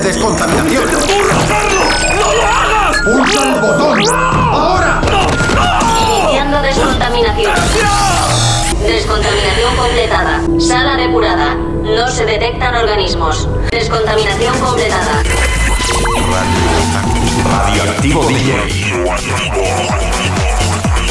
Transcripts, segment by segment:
de descontaminación. ¡Burro, Carlos! ¡No lo hagas! ¡Pulsa el botón! ¡Ahora! Iniciando descontaminación. Descontaminación completada. Sala depurada. No se detectan organismos. Descontaminación completada. Radioactivo DJ.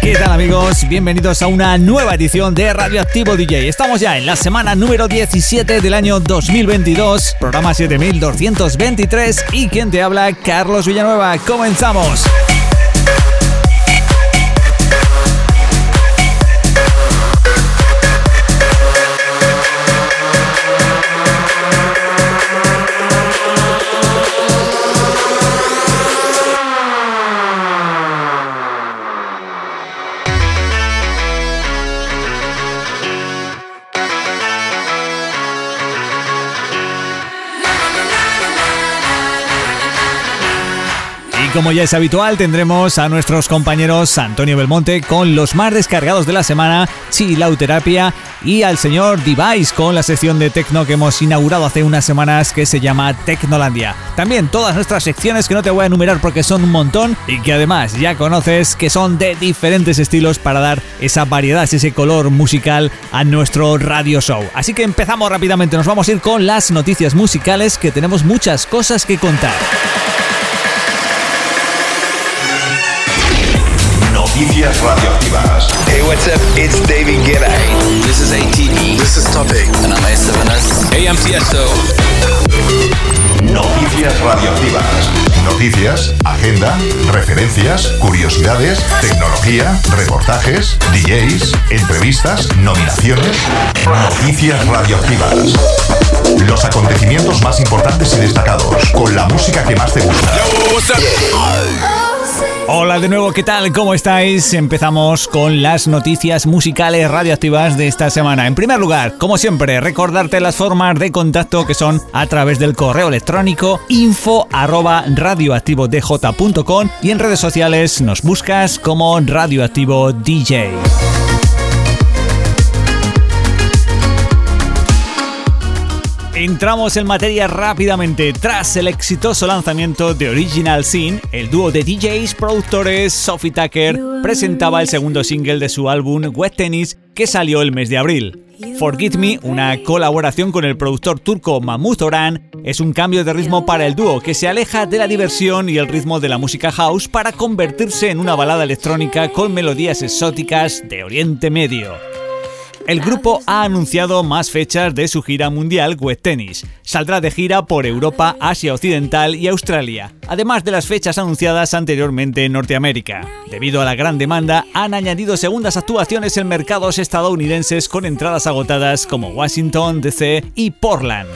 ¿Qué tal amigos? Bienvenidos a una nueva edición de Radioactivo DJ. Estamos ya en la semana número 17 del año 2022, programa 7223 y quien te habla, Carlos Villanueva. Comenzamos. Como ya es habitual, tendremos a nuestros compañeros Antonio Belmonte con los más descargados de la semana, Chilauterapia, y al señor Device con la sección de Tecno que hemos inaugurado hace unas semanas que se llama Tecnolandia. También todas nuestras secciones que no te voy a enumerar porque son un montón y que además ya conoces que son de diferentes estilos para dar esa variedad, ese color musical a nuestro radio show. Así que empezamos rápidamente, nos vamos a ir con las noticias musicales que tenemos muchas cosas que contar. Noticias radioactivas. Hey, what's up? It's David Guetta. This is ATE. This is Topic. And I'm A7S. Hey, I'm Tiesto. Noticias radioactivas. Noticias, agenda, referencias, curiosidades, tecnología, reportajes, DJs, entrevistas, nominaciones. Noticias radioactivas. Los acontecimientos más importantes y destacados, con la música que más te gusta. What's up? Hola de nuevo, ¿qué tal? ¿Cómo estáis? Empezamos con las noticias musicales radioactivas de esta semana. En primer lugar, como siempre, recordarte las formas de contacto que son a través del correo electrónico info y en redes sociales nos buscas como Radioactivo DJ. Entramos en materia rápidamente. Tras el exitoso lanzamiento de Original Sin, el dúo de DJs productores Sophie Tucker presentaba el segundo single de su álbum Wet Tennis que salió el mes de abril. Forget Me, una colaboración con el productor turco Mahmoud Orhan, es un cambio de ritmo para el dúo que se aleja de la diversión y el ritmo de la música house para convertirse en una balada electrónica con melodías exóticas de Oriente Medio. El grupo ha anunciado más fechas de su gira mundial Wet Tennis. Saldrá de gira por Europa, Asia Occidental y Australia, además de las fechas anunciadas anteriormente en Norteamérica. Debido a la gran demanda, han añadido segundas actuaciones en mercados estadounidenses con entradas agotadas como Washington, DC y Portland.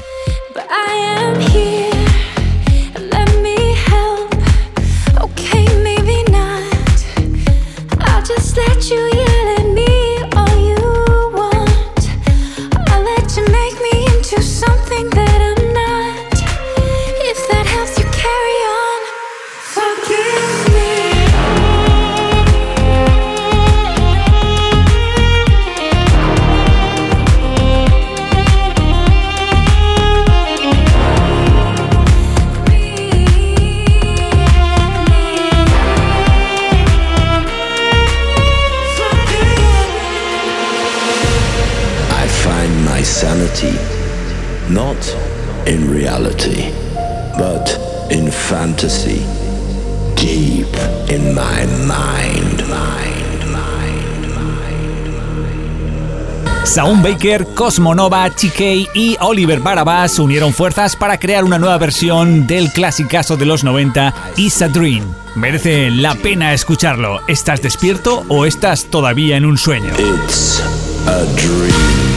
Saun Baker, Cosmonova, TK y Oliver Barabas unieron fuerzas para crear una nueva versión del clasicazo de los 90, Is a Dream. Merece la pena escucharlo. ¿Estás despierto o estás todavía en un sueño? It's a dream.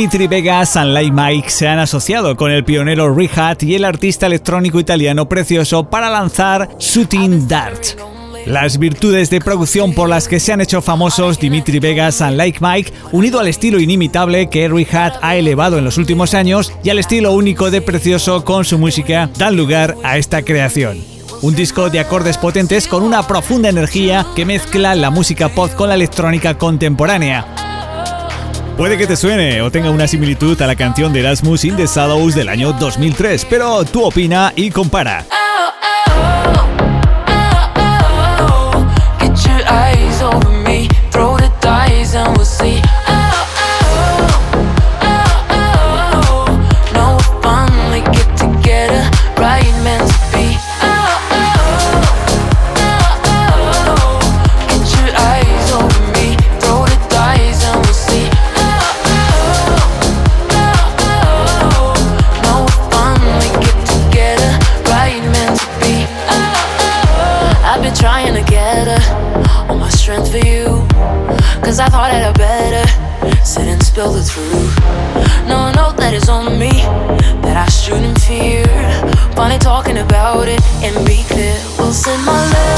Dimitri Vegas y Like Mike se han asociado con el pionero Rihat y el artista electrónico italiano Precioso para lanzar Shooting Dart. Las virtudes de producción por las que se han hecho famosos Dimitri Vegas y Like Mike, unido al estilo inimitable que Rihat ha elevado en los últimos años y al estilo único de Precioso con su música, dan lugar a esta creación. Un disco de acordes potentes con una profunda energía que mezcla la música pop con la electrónica contemporánea. Puede que te suene o tenga una similitud a la canción de Erasmus in the Shadows del año 2003, pero tú opina y compara. spill it and be clear. We'll send my love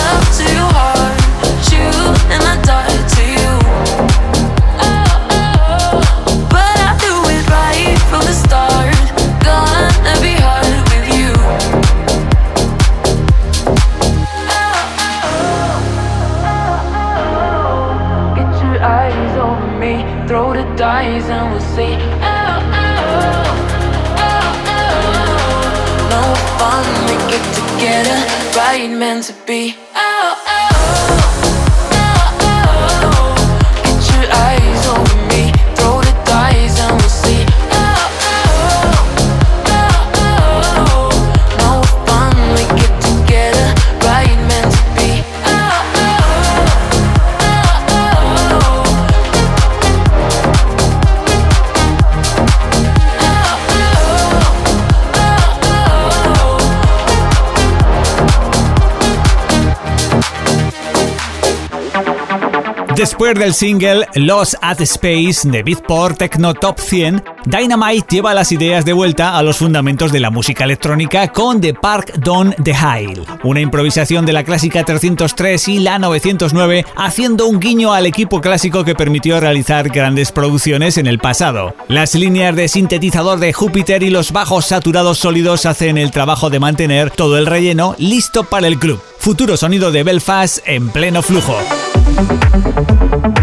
Después del single Lost at Space de Beatport Techno Top 100, Dynamite lleva las ideas de vuelta a los fundamentos de la música electrónica con The Park Don The Hile, una improvisación de la clásica 303 y la 909, haciendo un guiño al equipo clásico que permitió realizar grandes producciones en el pasado. Las líneas de sintetizador de Júpiter y los bajos saturados sólidos hacen el trabajo de mantener todo el relleno listo para el club. Futuro sonido de Belfast en pleno flujo. Thank you.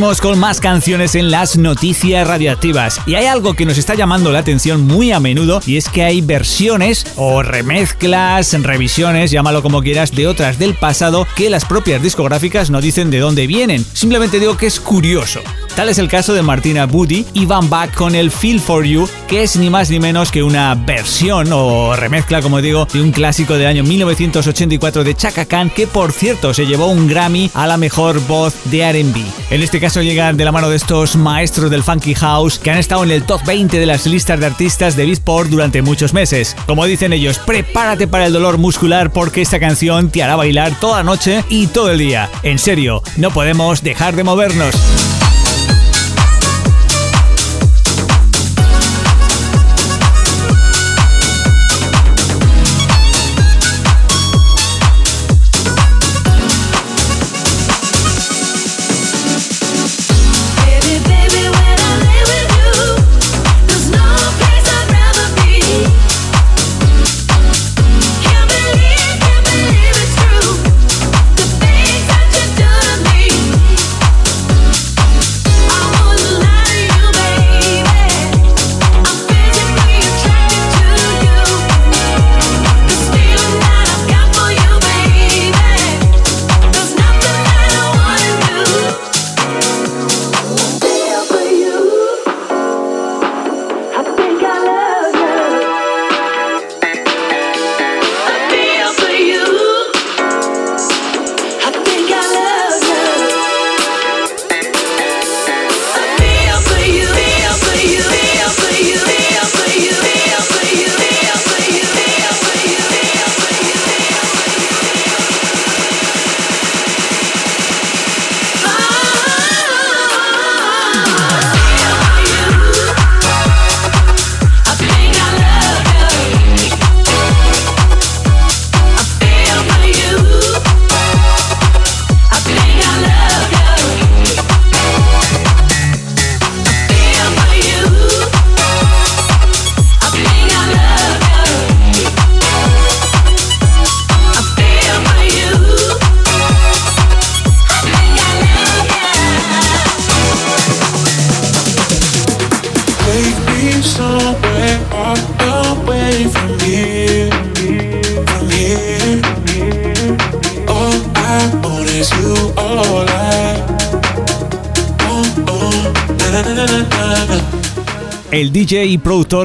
Con más canciones en las noticias radioactivas y hay algo que nos está llamando la atención muy a menudo y es que hay versiones o remezclas, revisiones, llámalo como quieras, de otras del pasado que las propias discográficas no dicen de dónde vienen. Simplemente digo que es curioso. Tal es el caso de Martina Booty y Van Back con el Feel for You, que es ni más ni menos que una versión o remezcla, como digo, de un clásico del año 1984 de Chaka Khan, que por cierto se llevó un Grammy a la mejor voz de RB. En este caso llegan de la mano de estos maestros del Funky House que han estado en el top 20 de las listas de artistas de Beatport durante muchos meses. Como dicen ellos, prepárate para el dolor muscular porque esta canción te hará bailar toda la noche y todo el día. En serio, no podemos dejar de movernos.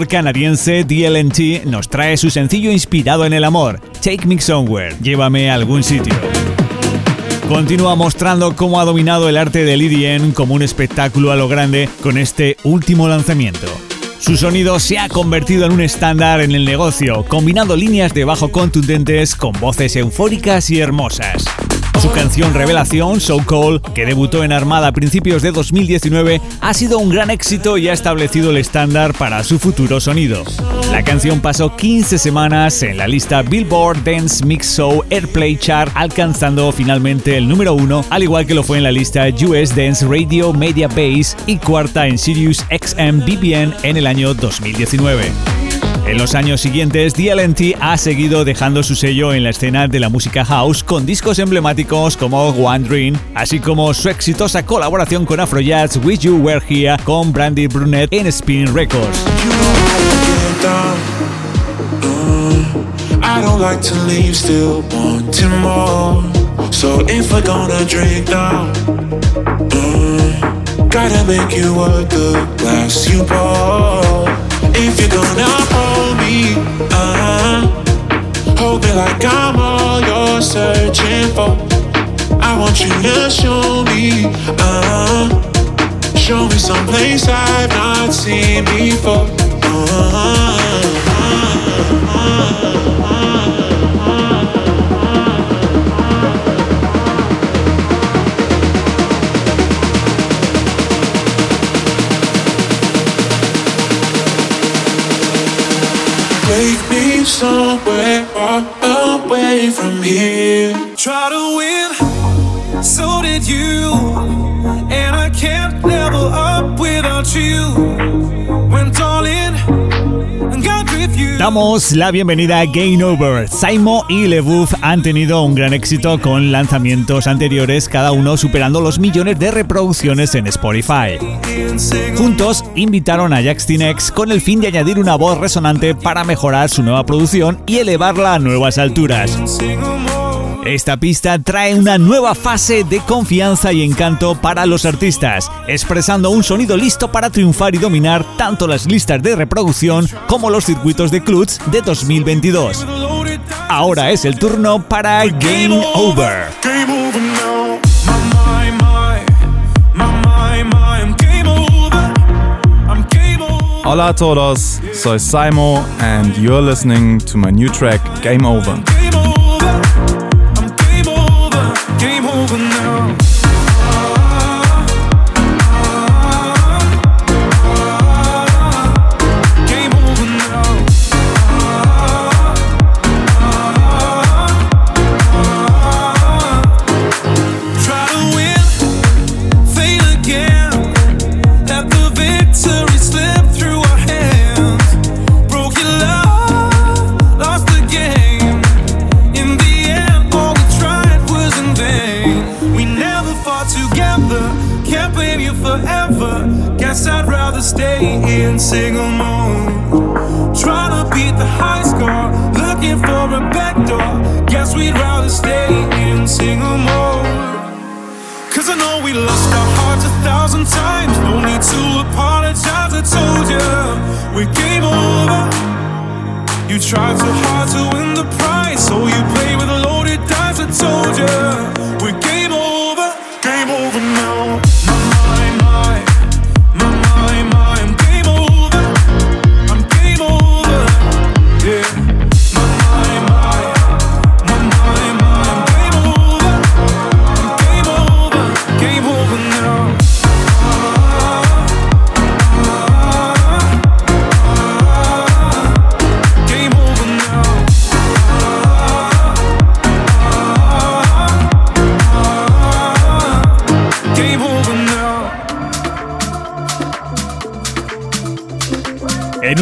Canadiense DLNT nos trae su sencillo inspirado en el amor, Take Me Somewhere, llévame a algún sitio. Continúa mostrando cómo ha dominado el arte del EDM como un espectáculo a lo grande con este último lanzamiento. Su sonido se ha convertido en un estándar en el negocio, combinando líneas de bajo contundentes con voces eufóricas y hermosas. Su canción Revelación, So Cold, que debutó en Armada a principios de 2019, ha sido un gran éxito y ha establecido el estándar para su futuro sonido. La canción pasó 15 semanas en la lista Billboard Dance Mix Show Airplay Chart, alcanzando finalmente el número uno, al igual que lo fue en la lista US Dance Radio Media Base y cuarta en Sirius XM BBN en el año 2019. En los años siguientes, DLNT ha seguido dejando su sello en la escena de la música house con discos emblemáticos como One Dream, así como su exitosa colaboración con Afrojazz With You Were Here con Brandy Brunet en Spin Records. I don't like to leave. So if drink mm, gotta make you glass you pour. If you're gonna hold me, uh, hold me like I'm all you're searching for. I want you to show me, uh, show me someplace I've not seen before. Uh, Take me somewhere far away from here. Try to win, so did you. And I can't level up without you. Damos la bienvenida a Game Over. Saimo y LeBouf han tenido un gran éxito con lanzamientos anteriores, cada uno superando los millones de reproducciones en Spotify. Juntos invitaron a Jackson X con el fin de añadir una voz resonante para mejorar su nueva producción y elevarla a nuevas alturas. Esta pista trae una nueva fase de confianza y encanto para los artistas, expresando un sonido listo para triunfar y dominar tanto las listas de reproducción como los circuitos de clubs de 2022. Ahora es el turno para Game Over. Hola a todos, soy Saimo and you're listening to my new track Game Over. Over now. To apologize, I told you. We game over. You tried so hard to win the prize, so you play with a loaded dice, I told you.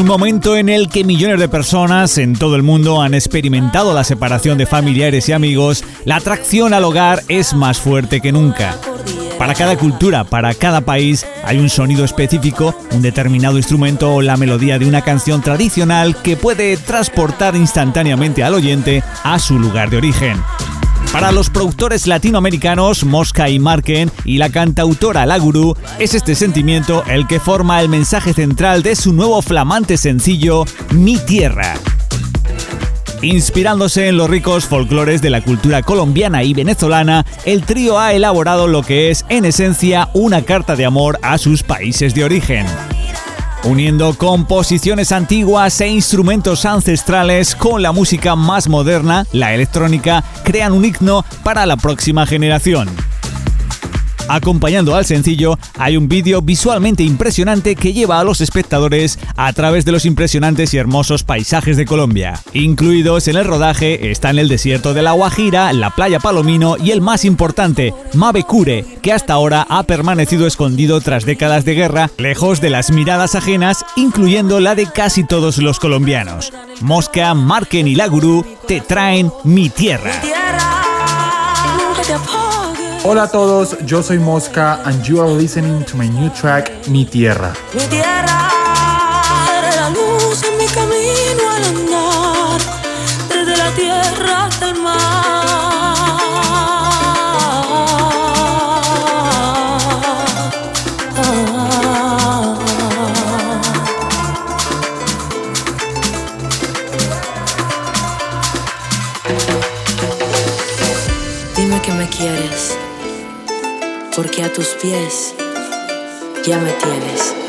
Un momento en el que millones de personas en todo el mundo han experimentado la separación de familiares y amigos, la atracción al hogar es más fuerte que nunca. Para cada cultura, para cada país, hay un sonido específico, un determinado instrumento o la melodía de una canción tradicional que puede transportar instantáneamente al oyente a su lugar de origen. Para los productores latinoamericanos Mosca y Marken y la cantautora La Gurú, es este sentimiento el que forma el mensaje central de su nuevo flamante sencillo Mi Tierra. Inspirándose en los ricos folclores de la cultura colombiana y venezolana, el trío ha elaborado lo que es, en esencia, una carta de amor a sus países de origen. Uniendo composiciones antiguas e instrumentos ancestrales con la música más moderna, la electrónica, crean un himno para la próxima generación. Acompañando al sencillo hay un vídeo visualmente impresionante que lleva a los espectadores a través de los impresionantes y hermosos paisajes de Colombia. Incluidos en el rodaje están el desierto de la Guajira, la playa Palomino y el más importante, Mavecure, que hasta ahora ha permanecido escondido tras décadas de guerra, lejos de las miradas ajenas, incluyendo la de casi todos los colombianos. Mosca, Marken y la Gurú te traen Mi Tierra. Hola a todos, yo soy Mosca and you are listening to my new track Mi Tierra. Mi tierra, la luz en mi camino al andar, desde la tierra hasta el Dime porque a tus pies ya me tienes.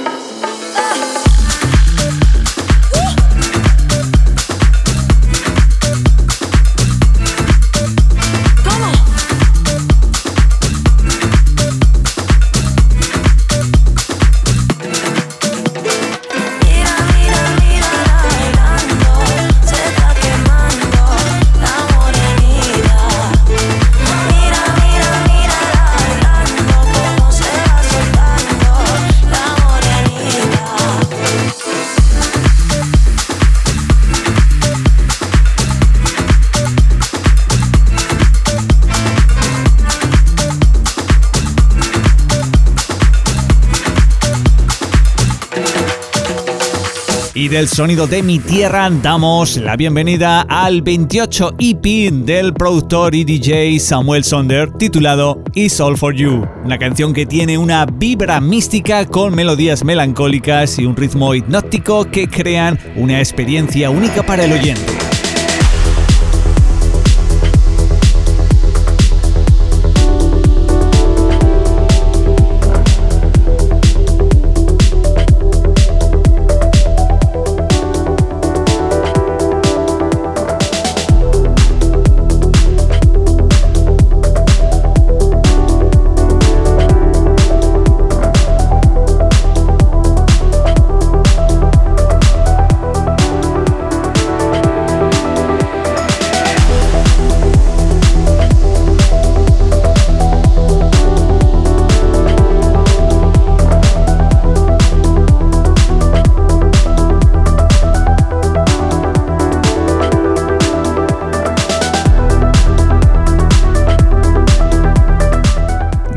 Y del sonido de mi tierra damos la bienvenida al 28 EP del productor y DJ Samuel Sonder titulado It's All For You, una canción que tiene una vibra mística con melodías melancólicas y un ritmo hipnótico que crean una experiencia única para el oyente.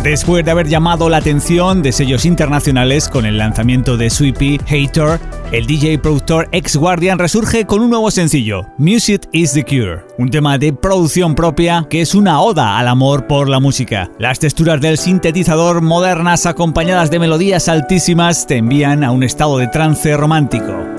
Después de haber llamado la atención de sellos internacionales con el lanzamiento de su EP Hater, el DJ productor ex Guardian resurge con un nuevo sencillo, Music is the Cure, un tema de producción propia que es una oda al amor por la música. Las texturas del sintetizador modernas acompañadas de melodías altísimas te envían a un estado de trance romántico.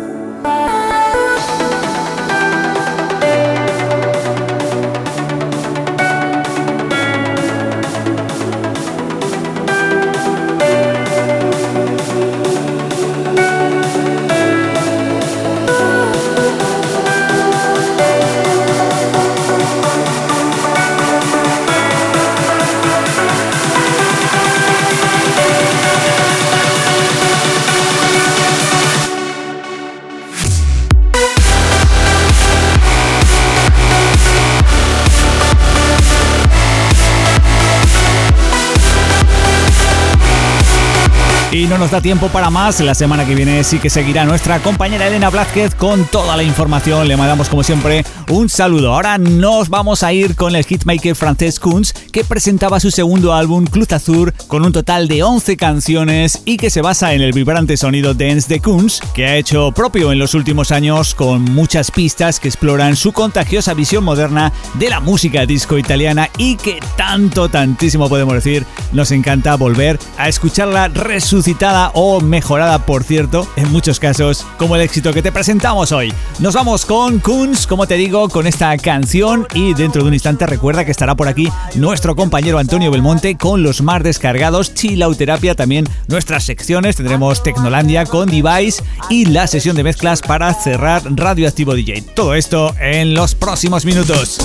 No nos da tiempo para más. La semana que viene sí que seguirá nuestra compañera Elena Blázquez con toda la información. Le mandamos como siempre un saludo. Ahora nos vamos a ir con el hitmaker francés Kunz que presentaba su segundo álbum Cluz Azur con un total de 11 canciones y que se basa en el vibrante sonido dance de Kunz que ha hecho propio en los últimos años con muchas pistas que exploran su contagiosa visión moderna de la música disco italiana y que tanto, tantísimo podemos decir, nos encanta volver a escucharla resucitar o mejorada, por cierto, en muchos casos, como el éxito que te presentamos hoy. Nos vamos con Kunz, como te digo, con esta canción y dentro de un instante recuerda que estará por aquí nuestro compañero Antonio Belmonte con los más descargados, Chilauterapia, también nuestras secciones, tendremos Tecnolandia con Device y la sesión de mezclas para cerrar Radioactivo DJ. Todo esto en los próximos minutos.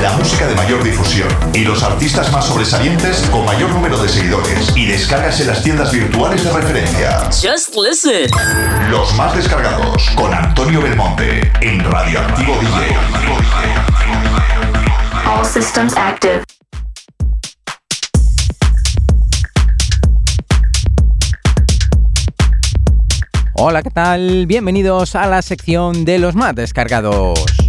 La música de mayor difusión y los artistas más sobresalientes con mayor número de seguidores y descargas en las tiendas virtuales de referencia. Just listen. Los más descargados con Antonio Belmonte en Radioactivo DJ. All systems active. Hola, ¿qué tal? Bienvenidos a la sección de los más descargados.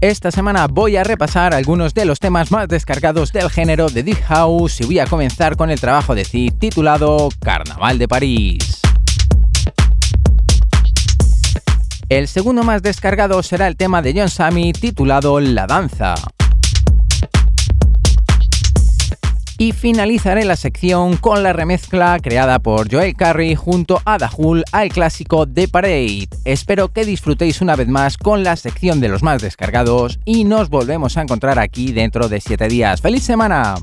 Esta semana voy a repasar algunos de los temas más descargados del género de Deep House y voy a comenzar con el trabajo de Cid titulado Carnaval de París. El segundo más descargado será el tema de John Sammy titulado La Danza. Y finalizaré la sección con la remezcla creada por Joel Carey junto a Dahul al clásico The Parade. Espero que disfrutéis una vez más con la sección de los más descargados y nos volvemos a encontrar aquí dentro de 7 días. ¡Feliz semana!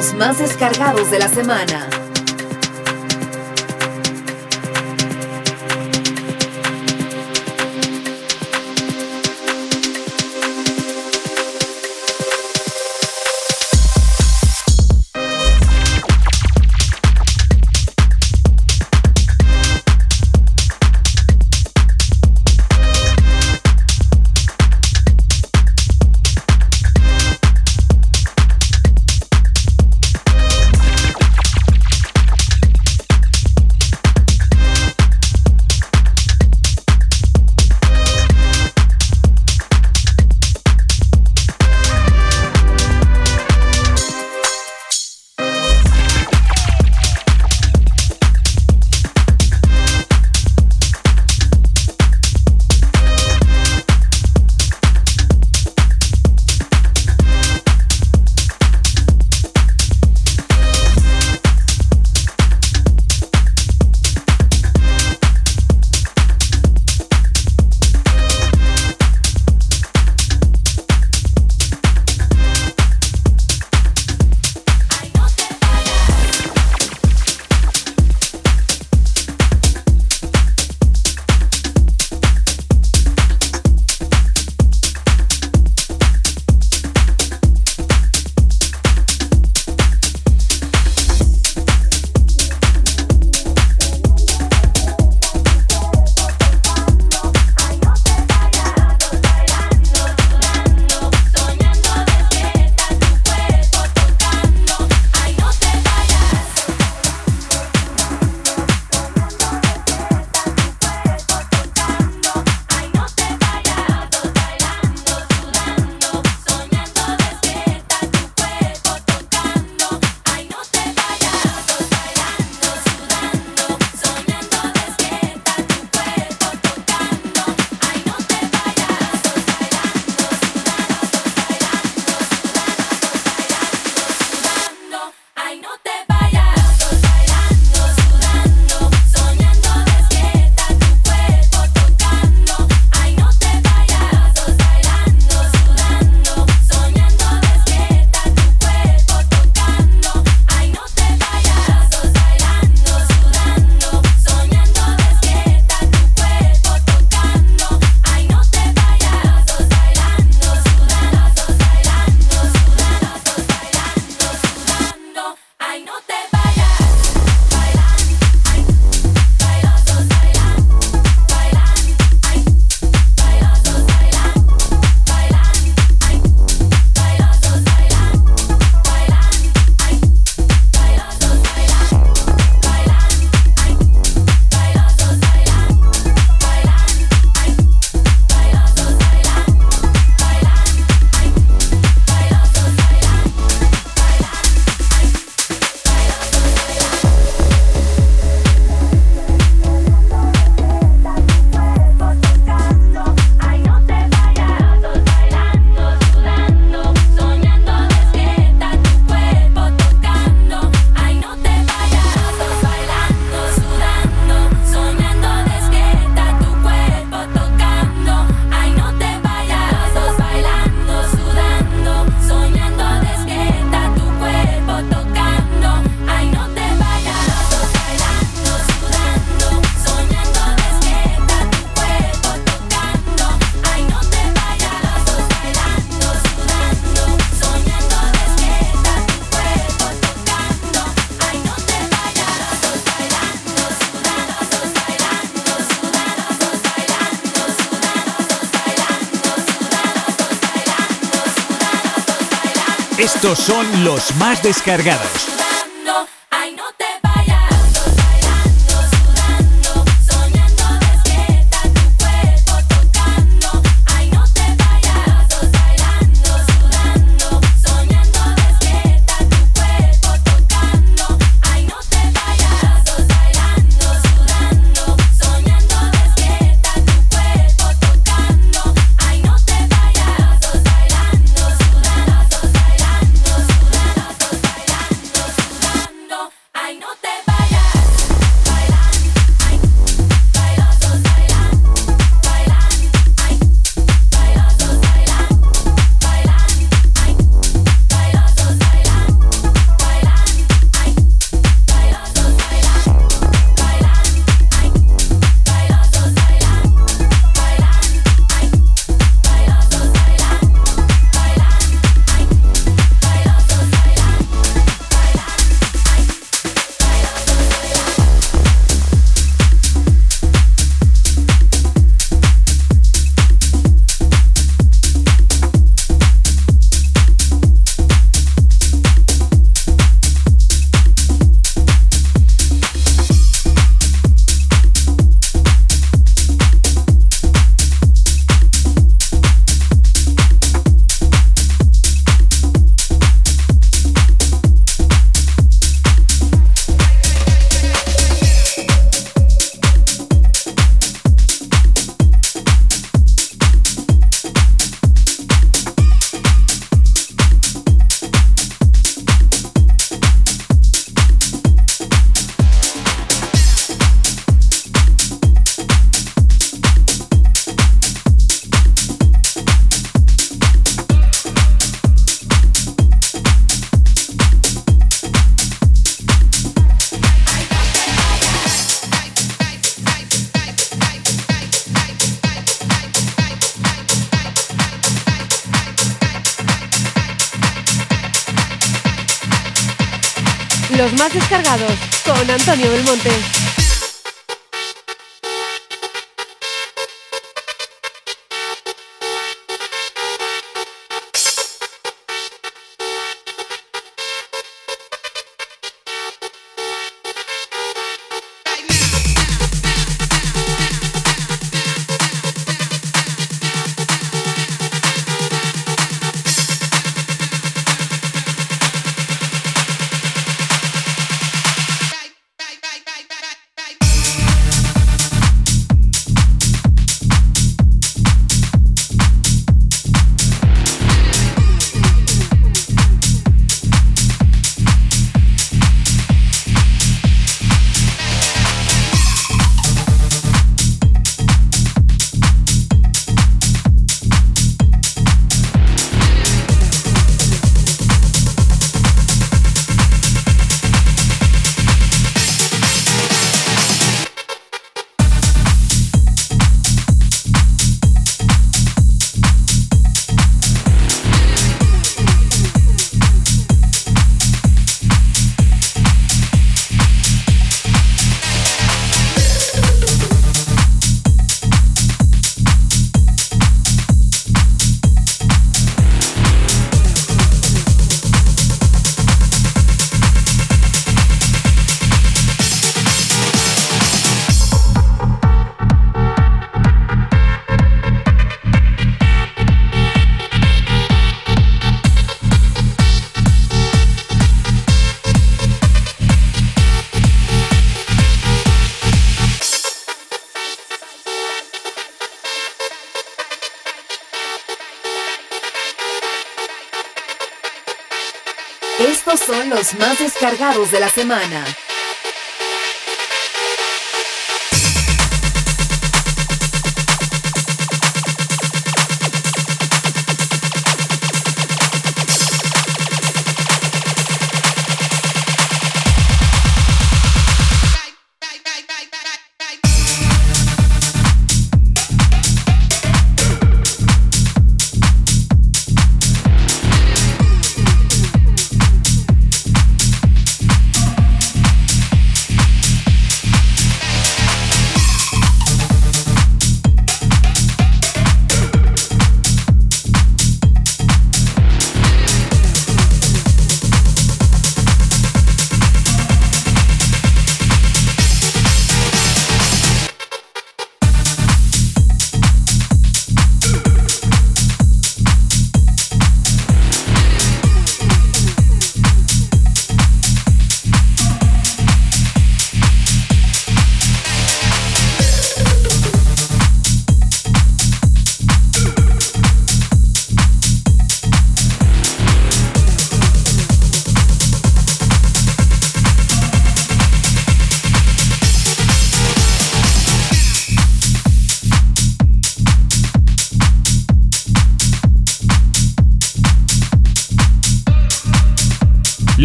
Los más descargados de la semana. Estos son los más descargados. Los más descargados con Antonio Belmonte. Más descargados de la semana.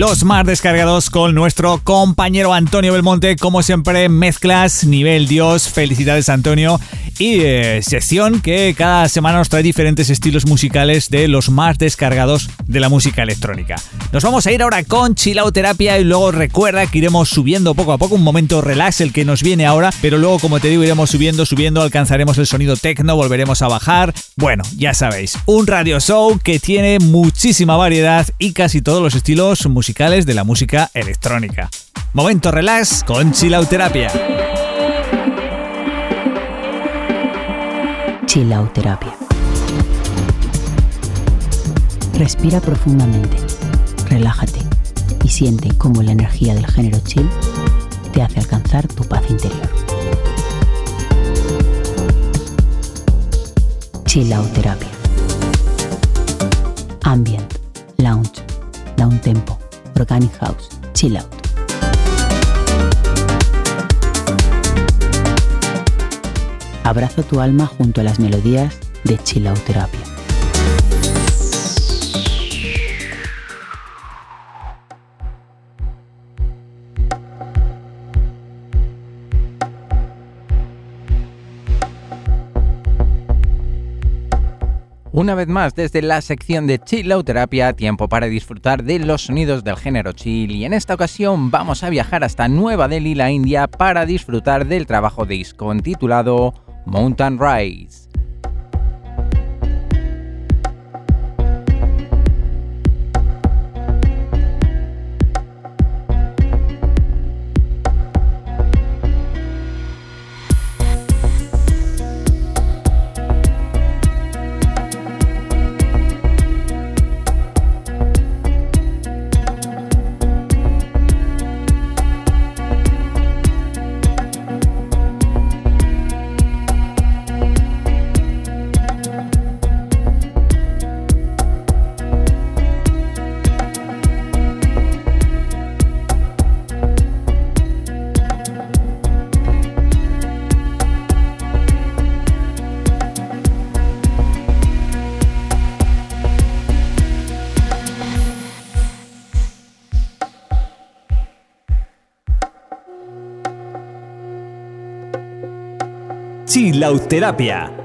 Los más descargados con nuestro compañero Antonio Belmonte. Como siempre, mezclas, nivel Dios. Felicidades, Antonio. Y eh, sección que cada semana nos trae diferentes estilos musicales de los más descargados de la música electrónica. Nos vamos a ir ahora con Chilauterapia y luego recuerda que iremos subiendo poco a poco. Un momento relax el que nos viene ahora, pero luego, como te digo, iremos subiendo, subiendo, alcanzaremos el sonido techno, volveremos a bajar. Bueno, ya sabéis, un radio show que tiene muchísima variedad y casi todos los estilos musicales de la música electrónica. Momento relax con Chilauterapia. Chilauterapia. Respira profundamente, relájate y siente cómo la energía del género chill te hace alcanzar tu paz interior. Chilauterapia. Ambient, lounge, down tempo, organic house, chill out. Abraza tu alma junto a las melodías de Chilauterapia. Una vez más, desde la sección de Chill Out Terapia, tiempo para disfrutar de los sonidos del género chill y en esta ocasión vamos a viajar hasta Nueva Delhi, la India, para disfrutar del trabajo de Iscon titulado Mountain Rise. Lauterapia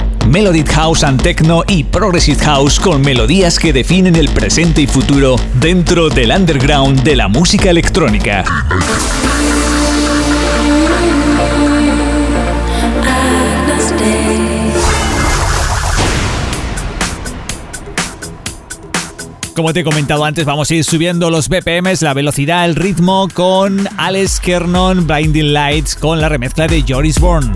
Melodic House and Techno y Progressive House con melodías que definen el presente y futuro dentro del underground de la música electrónica. Como te he comentado antes, vamos a ir subiendo los BPMs, la velocidad, el ritmo con Alex Kernon, Blinding Lights, con la remezcla de Joris Bourne.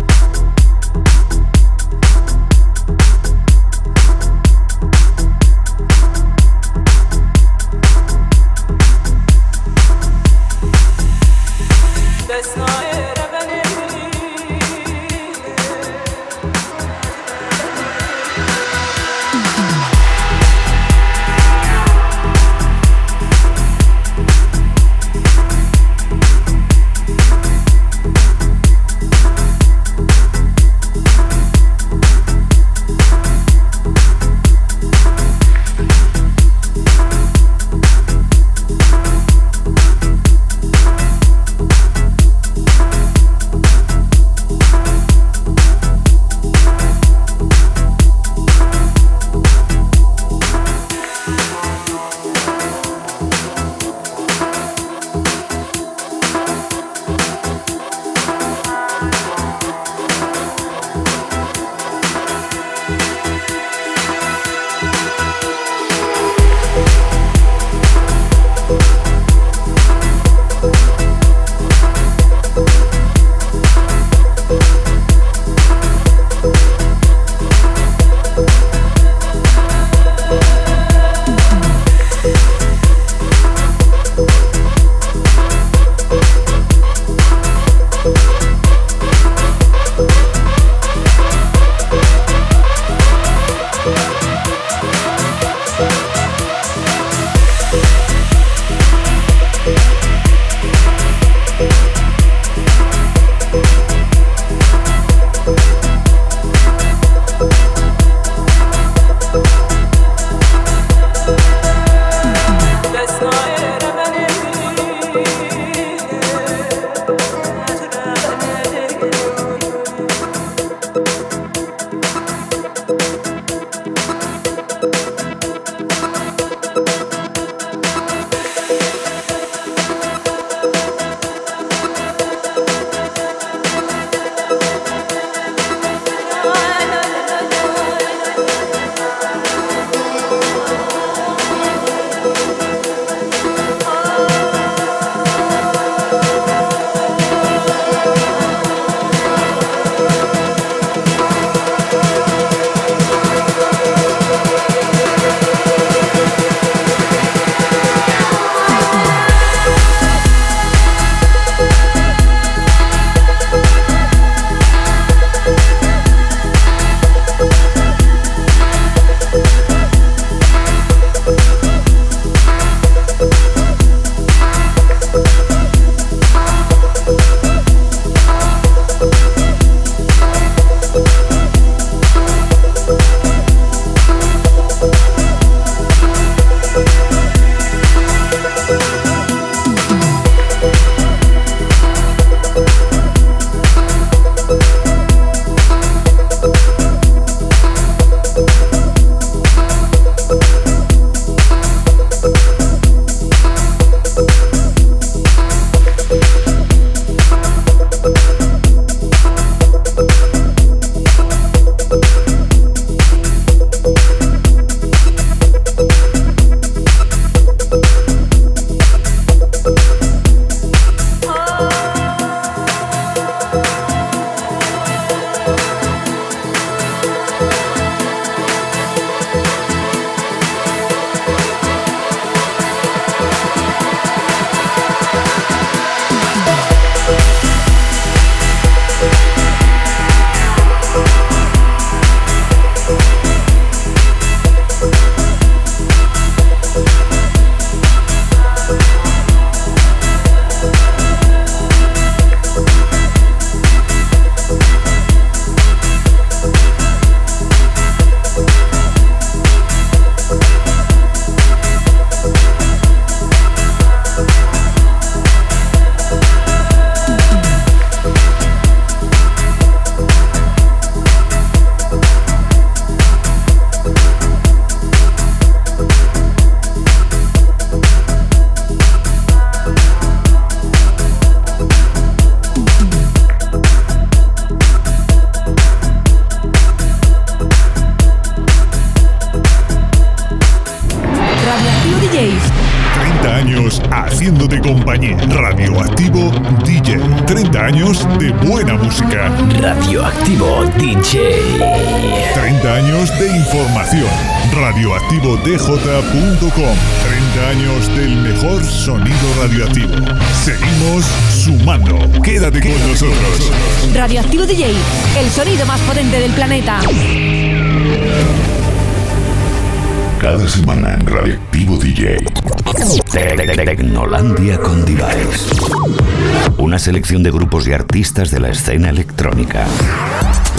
Selección de grupos y artistas de la escena electrónica.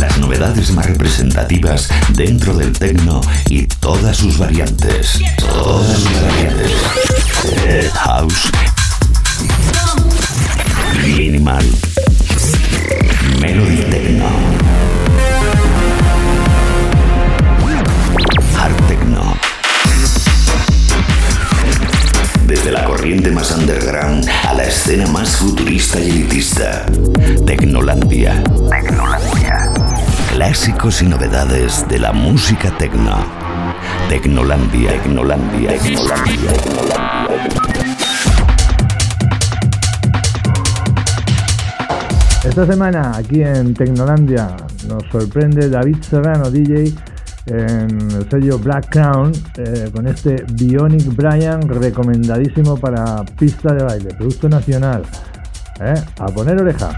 Las novedades más representativas dentro del techno y todas sus variantes. Todas sus variantes. House. Minimal. Melody Techno. Hard Techno. Desde la corriente más underground a la escena más futurista y elitista. Tecnolandia. Tecnolandia. Clásicos y novedades de la música tecno. Tecnolandia. Tecnolandia. Tecnolandia. Esta semana aquí en Tecnolandia nos sorprende David Serrano, DJ, en el sello Black Crown, eh, con este Bionic Brian recomendadísimo para pista de baile, producto nacional. ¿Eh? A poner oreja.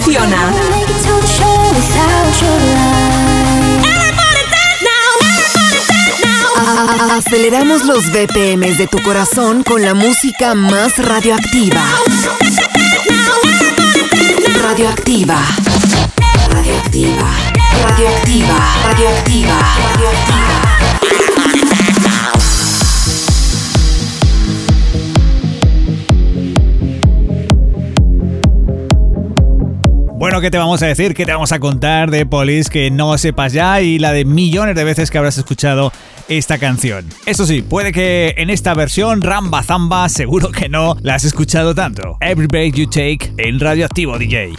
evoluciona. A aceleramos los BPMs de tu corazón con la música más radioactiva. Radioactiva. Radioactiva. Radioactiva. Radioactiva. radioactiva. bueno, ¿qué te vamos a decir? ¿Qué te vamos a contar de Police que no sepas ya y la de millones de veces que habrás escuchado esta canción? Eso sí, puede que en esta versión Ramba Zamba seguro que no la has escuchado tanto. Every Break You Take en Radioactivo DJ.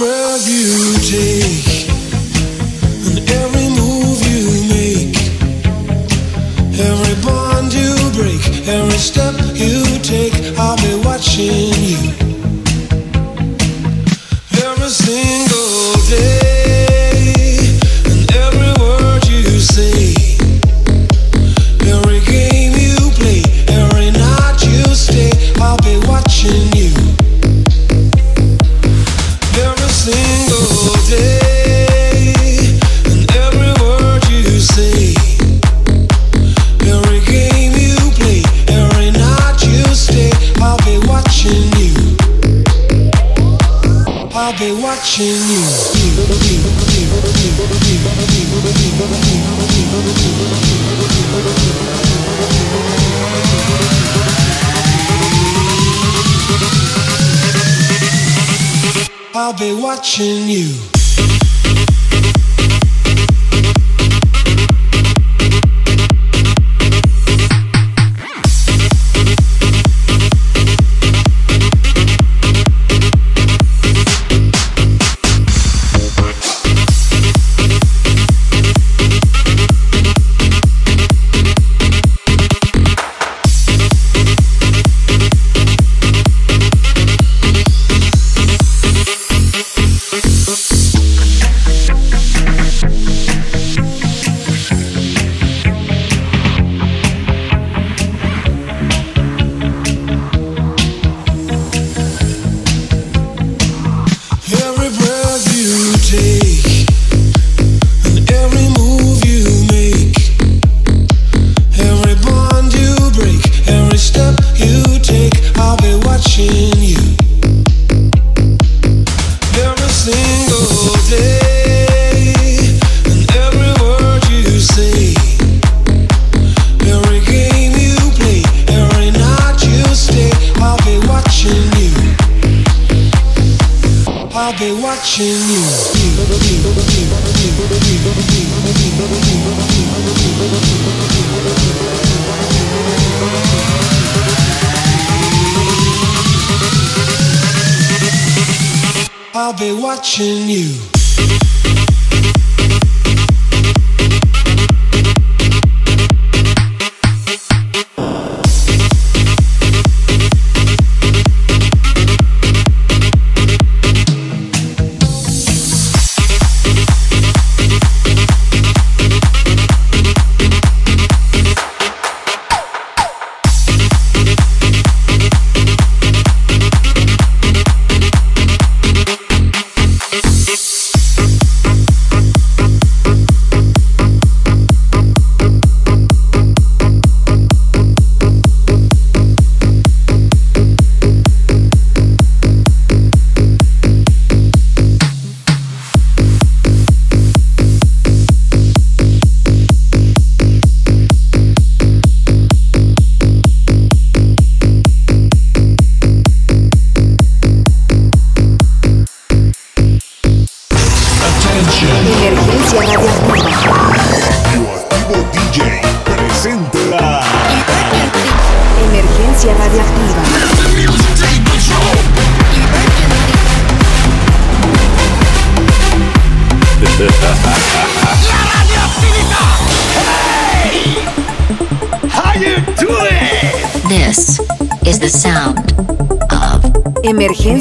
Beauty.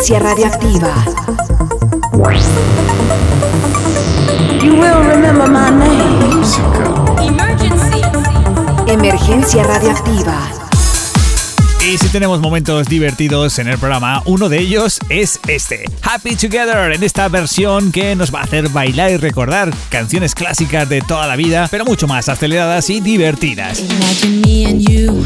Emergencia radioactiva. You will remember my name. Emergencia radioactiva. Y si tenemos momentos divertidos en el programa, uno de ellos es este, Happy Together, en esta versión que nos va a hacer bailar y recordar canciones clásicas de toda la vida, pero mucho más aceleradas y divertidas. Imagine me and you,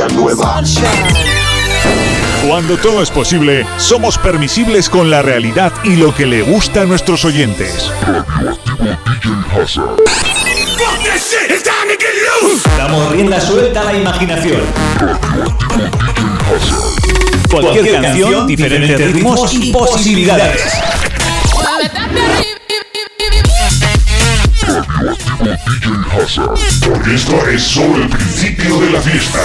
Villanueva. Cuando todo es posible, somos permisibles con la realidad y lo que le gusta a nuestros oyentes. Damos rienda suelta a la imaginación. Cualquier canción, diferentes ritmos y posibilidades. Porque esto es solo el principio de la fiesta.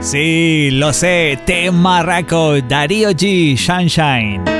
Sí, lo sé, Te Marraco, Darío G, Sunshine.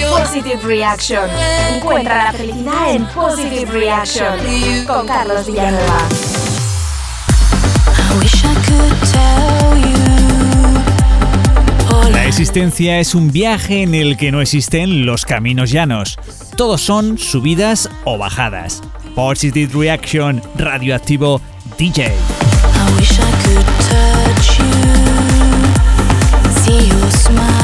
Positive Reaction. Encuentra la felicidad en Positive Reaction con Carlos Villanueva. La existencia es un viaje en el que no existen los caminos llanos. Todos son subidas o bajadas. Positive Reaction, radioactivo DJ. See your smiling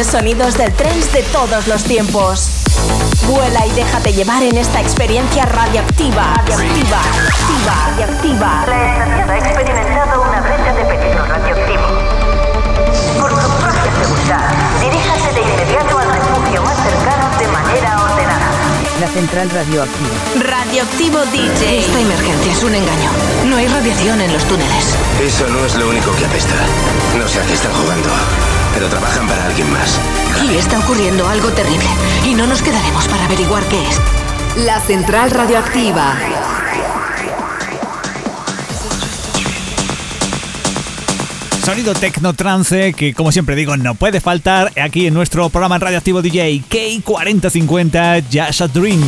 mejores sonidos del trance de todos los tiempos. Vuela y déjate llevar en esta experiencia radioactiva. Radioactiva. Radioactiva. Radioactiva. La estación ha experimentado una brecha de peligro radioactivo. Por su propia seguridad, diríjase de inmediato al refugio más cercano de manera ordenada. La central radioactiva. Radioactivo DJ. Esta emergencia es un engaño. No hay radiación en los túneles. Eso no es lo único que apesta. No sé a qué están jugando, pero trabajan para alguien más. Y está ocurriendo algo terrible. Y no nos quedaremos para averiguar qué es. La Central Radioactiva. Sonido tecno trance que, como siempre digo, no puede faltar aquí en nuestro programa radioactivo DJ K4050 Jazz a Dream.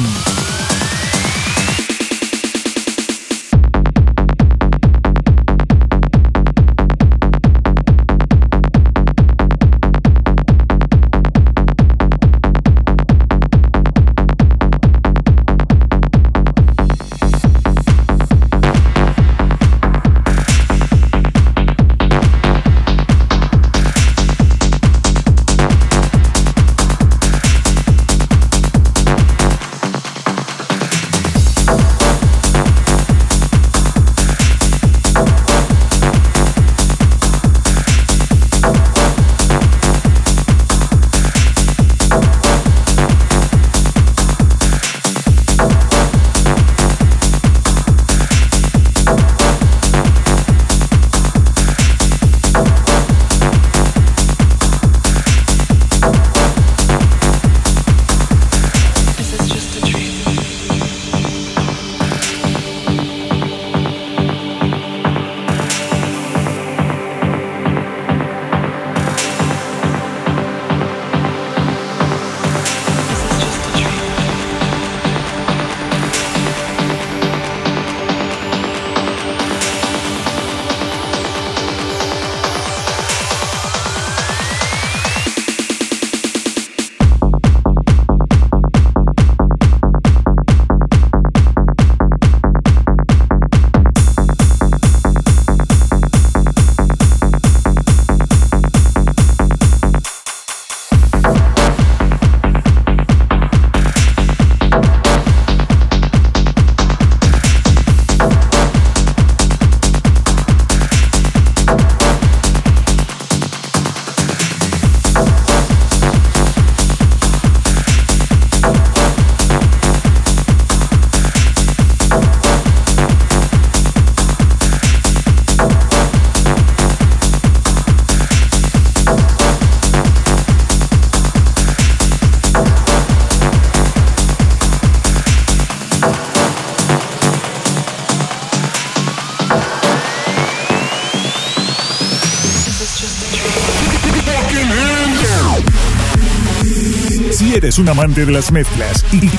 Amante de las mezclas y,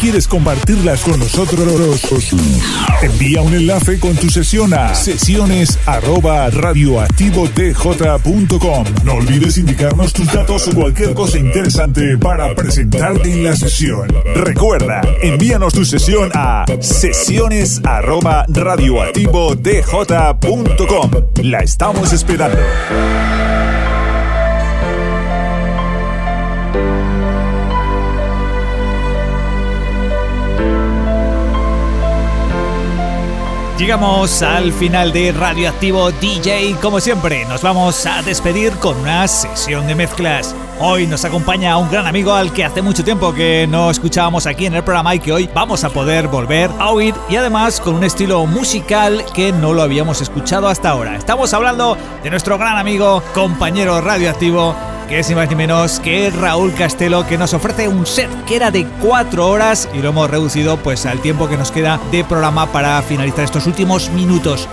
quieres compartirlas con nosotros, envía un enlace con tu sesión a sesiones arroba radioactivotj.com. No olvides indicarnos tus datos o cualquier cosa interesante para presentarte en la sesión. Recuerda, envíanos tu sesión a sesiones arroba radioactivotj.com. La estamos esperando. Llegamos al final de Radioactivo DJ. Como siempre, nos vamos a despedir con una sesión de mezclas. Hoy nos acompaña un gran amigo al que hace mucho tiempo que no escuchábamos aquí en el programa y que hoy vamos a poder volver a oír y además con un estilo musical que no lo habíamos escuchado hasta ahora. Estamos hablando de nuestro gran amigo, compañero radioactivo, que es ni más ni menos que Raúl Castelo, que nos ofrece un set que era de 4 horas y lo hemos reducido pues al tiempo que nos queda de programa para finalizar estos últimos minutos.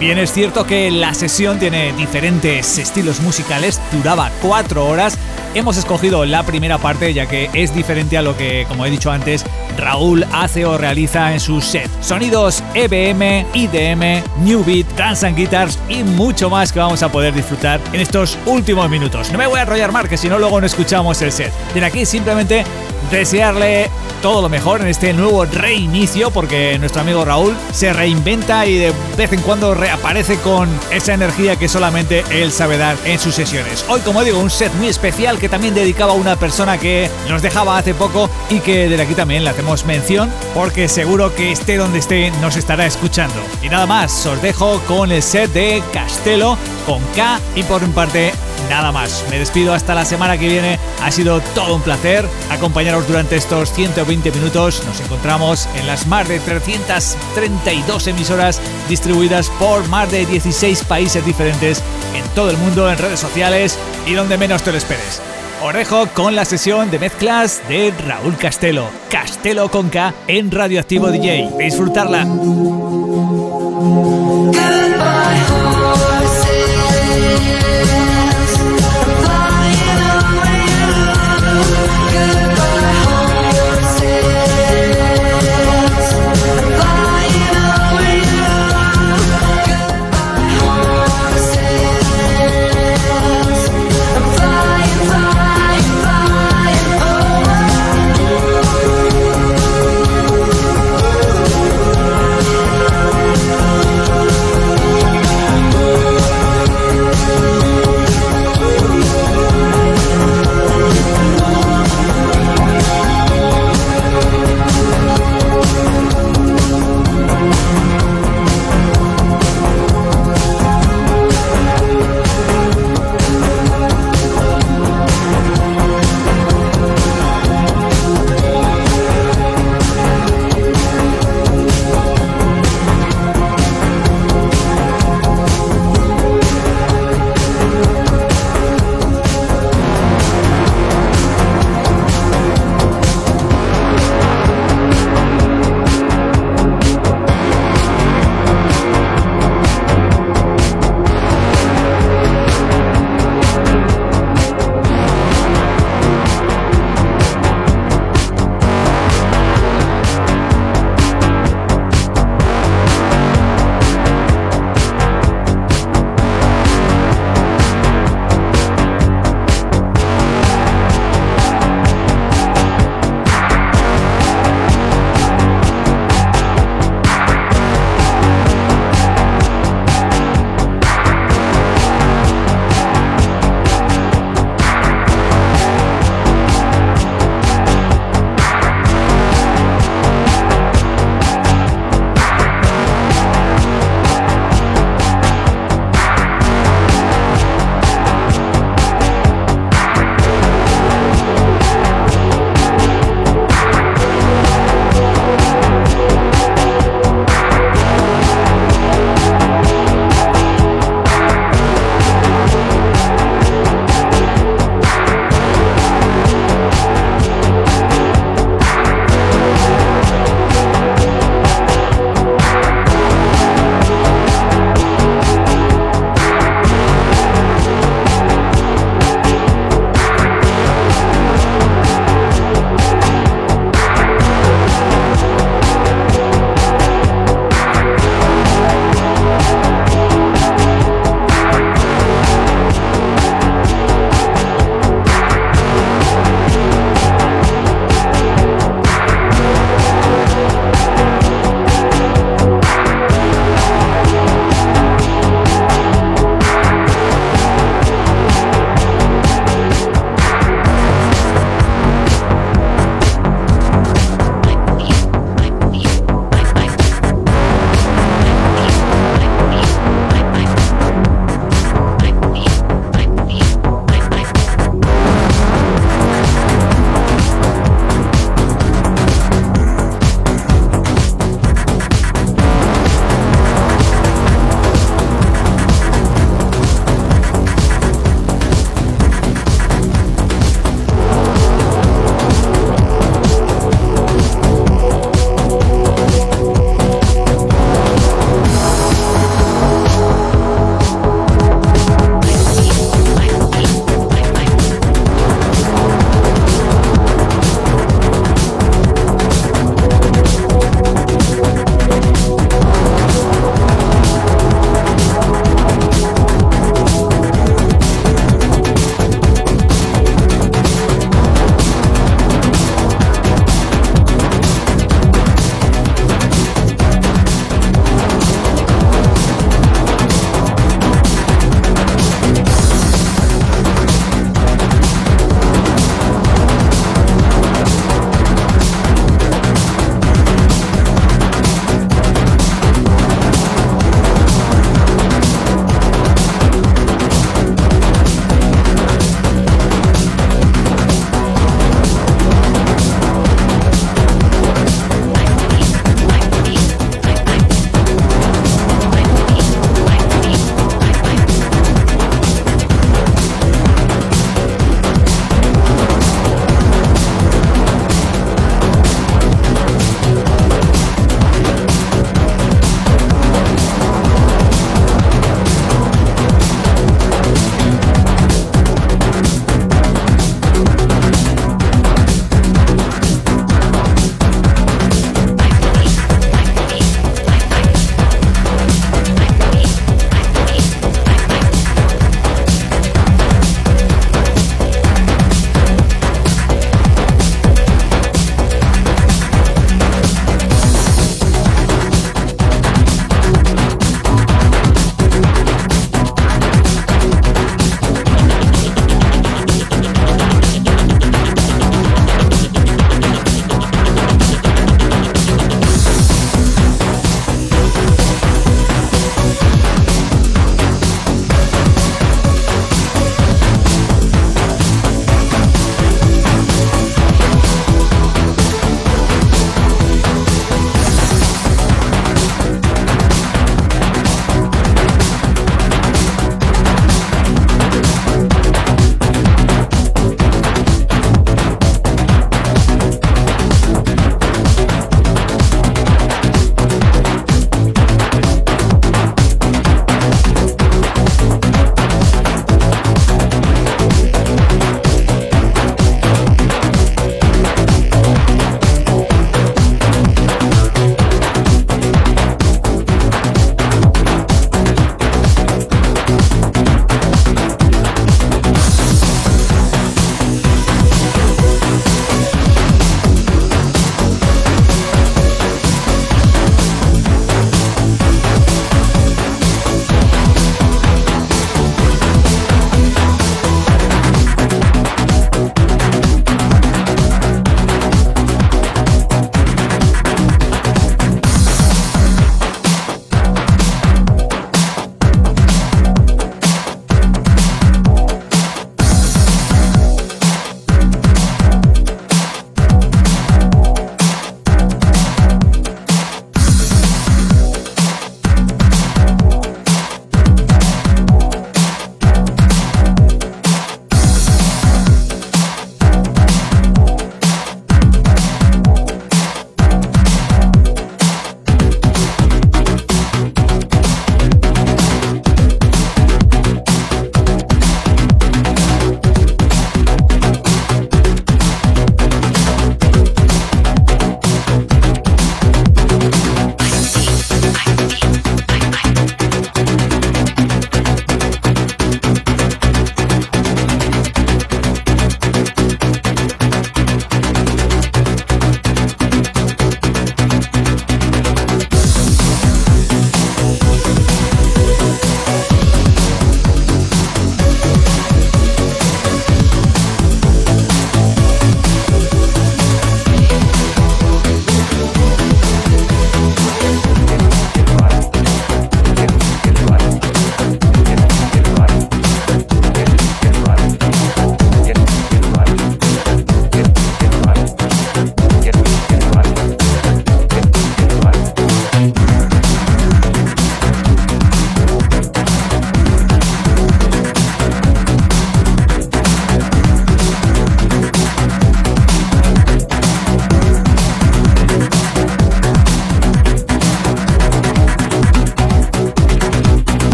Bien es cierto que la sesión tiene diferentes estilos musicales, duraba 4 horas. Hemos escogido la primera parte ya que es diferente a lo que, como he dicho antes, Raúl hace o realiza en su set. Sonidos EBM, IDM, New Beat, Dance and Guitars y mucho más que vamos a poder disfrutar en estos últimos minutos. No me voy a enrollar más que si no luego no escuchamos el set. De aquí simplemente desearle todo lo mejor en este nuevo reinicio porque nuestro amigo Raúl se reinventa y de vez en cuando reaparece con esa energía que solamente él sabe dar en sus sesiones. Hoy, como digo, un set muy especial que también dedicaba a una persona que nos dejaba hace poco y que desde aquí también le hacemos mención porque seguro que esté donde esté nos estará escuchando. Y nada más, os dejo con el set de Castelo con K y por mi parte nada más. Me despido hasta la semana que viene. Ha sido todo un placer acompañaros durante estos 120 minutos. Nos encontramos en las más de 332 emisoras distribuidas por más de 16 países diferentes en todo el mundo, en redes sociales y donde menos te lo esperes. Os dejo con la sesión de mezclas de Raúl Castelo, Castelo con K en Radioactivo DJ. Disfrutarla.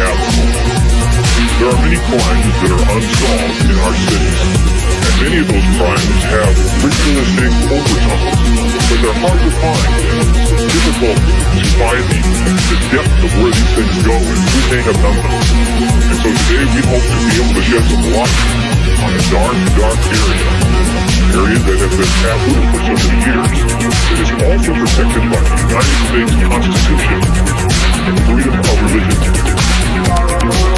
There are many crimes that are unsolved in our cities, and many of those crimes have ritualistic overtones, but they're hard to find and difficult to find the, the depth of where these things go and who may have done them. And so today we hope to be able to shed some light on a dark, dark area, an area that has been taboo for so many years, that is also protected by the United States Constitution and freedom of religion. Thank you.